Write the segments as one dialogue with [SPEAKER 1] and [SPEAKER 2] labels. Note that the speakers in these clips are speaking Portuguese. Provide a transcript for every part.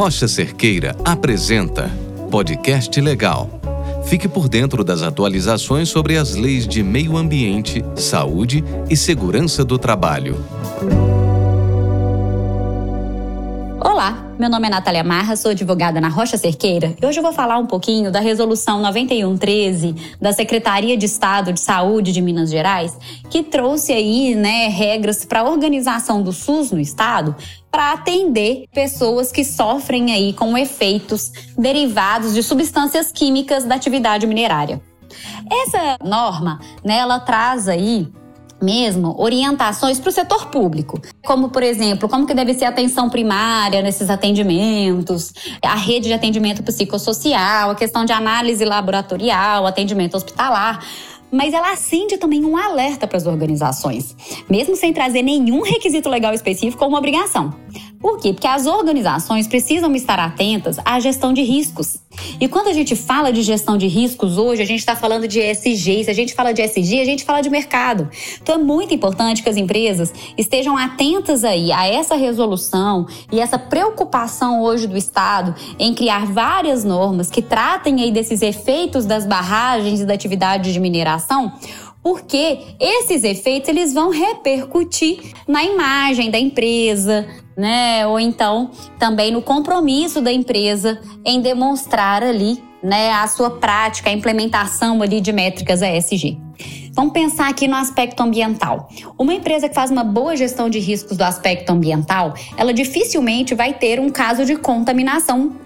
[SPEAKER 1] Rocha Cerqueira apresenta Podcast Legal. Fique por dentro das atualizações sobre as leis de meio ambiente, saúde e segurança do trabalho.
[SPEAKER 2] Meu nome é Natália Marra, sou advogada na Rocha Cerqueira e hoje eu vou falar um pouquinho da Resolução 9113 da Secretaria de Estado de Saúde de Minas Gerais, que trouxe aí né, regras para a organização do SUS no estado para atender pessoas que sofrem aí com efeitos derivados de substâncias químicas da atividade minerária. Essa norma, né, ela traz aí mesmo orientações para o setor público, como por exemplo, como que deve ser a atenção primária nesses atendimentos, a rede de atendimento psicossocial, a questão de análise laboratorial, atendimento hospitalar mas ela acende também um alerta para as organizações, mesmo sem trazer nenhum requisito legal específico ou uma obrigação. Por quê? Porque as organizações precisam estar atentas à gestão de riscos. E quando a gente fala de gestão de riscos hoje, a gente está falando de ESG. Se a gente fala de ESG, a gente fala de mercado. Então é muito importante que as empresas estejam atentas aí a essa resolução e essa preocupação hoje do Estado em criar várias normas que tratem aí desses efeitos das barragens e da atividade de mineração porque esses efeitos eles vão repercutir na imagem da empresa, né? Ou então também no compromisso da empresa em demonstrar ali, né, a sua prática, a implementação ali de métricas ESG. Vamos pensar aqui no aspecto ambiental. Uma empresa que faz uma boa gestão de riscos do aspecto ambiental, ela dificilmente vai ter um caso de contaminação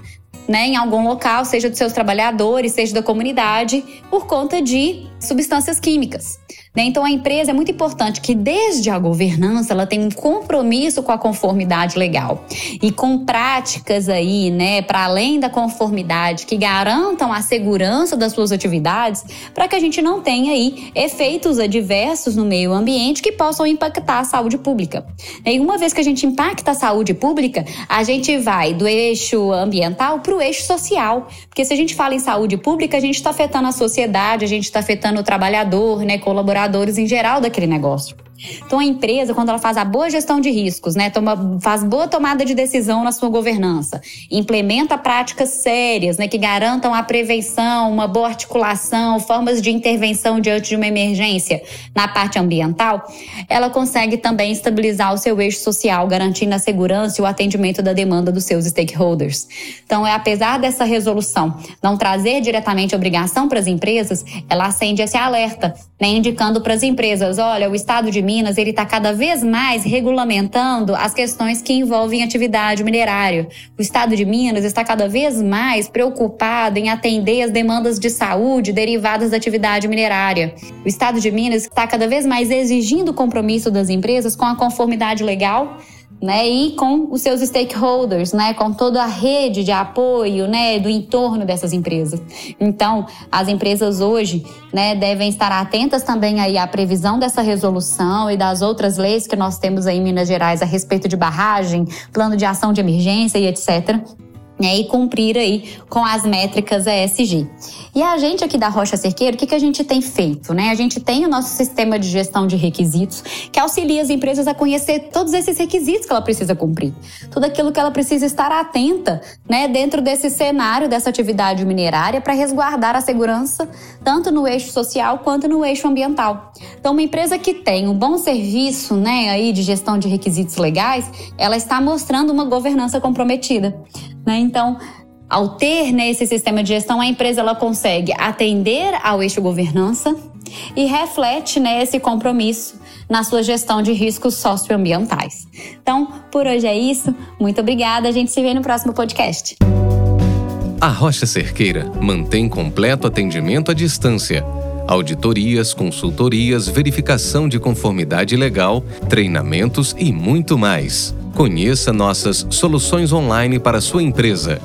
[SPEAKER 2] né, em algum local, seja dos seus trabalhadores, seja da comunidade, por conta de substâncias químicas. Né? Então, a empresa é muito importante que, desde a governança, ela tenha um compromisso com a conformidade legal e com práticas aí, né, para além da conformidade, que garantam a segurança das suas atividades, para que a gente não tenha aí efeitos adversos no meio ambiente que possam impactar a saúde pública. E uma vez que a gente impacta a saúde pública, a gente vai do eixo ambiental para o eixo social. Porque se a gente fala em saúde pública, a gente está afetando a sociedade, a gente está afetando o trabalhador, né, colaboradores em geral daquele negócio. Então a empresa, quando ela faz a boa gestão de riscos, né, toma, faz boa tomada de decisão na sua governança, implementa práticas sérias, né, que garantam a prevenção, uma boa articulação, formas de intervenção diante de uma emergência na parte ambiental, ela consegue também estabilizar o seu eixo social, garantindo a segurança e o atendimento da demanda dos seus stakeholders. Então, é apesar dessa resolução não trazer diretamente obrigação para as empresas, ela acende esse alerta, né, indicando para as empresas, olha, o Estado de Minas ele está cada vez mais regulamentando as questões que envolvem atividade minerária. O Estado de Minas está cada vez mais preocupado em atender as demandas de saúde derivadas da atividade minerária. O Estado de Minas está cada vez mais exigindo o compromisso das empresas com a conformidade legal né, e com os seus stakeholders, né, com toda a rede de apoio, né, do entorno dessas empresas. Então, as empresas hoje, né, devem estar atentas também aí à previsão dessa resolução e das outras leis que nós temos aí em Minas Gerais a respeito de barragem, plano de ação de emergência e etc né, e cumprir aí com as métricas ESG. E a gente aqui da Rocha Cerqueiro, o que, que a gente tem feito? Né? A gente tem o nosso sistema de gestão de requisitos que auxilia as empresas a conhecer todos esses requisitos que ela precisa cumprir. Tudo aquilo que ela precisa estar atenta né, dentro desse cenário, dessa atividade minerária, para resguardar a segurança tanto no eixo social quanto no eixo ambiental. Então, uma empresa que tem um bom serviço né, aí de gestão de requisitos legais, ela está mostrando uma governança comprometida. Né? Então, ao ter né, esse sistema de gestão, a empresa ela consegue atender ao eixo governança e reflete né, esse compromisso na sua gestão de riscos socioambientais. Então, por hoje é isso. Muito obrigada. A gente se vê no próximo podcast.
[SPEAKER 1] A Rocha Cerqueira mantém completo atendimento à distância. Auditorias, consultorias, verificação de conformidade legal, treinamentos e muito mais. Conheça nossas soluções online para sua empresa.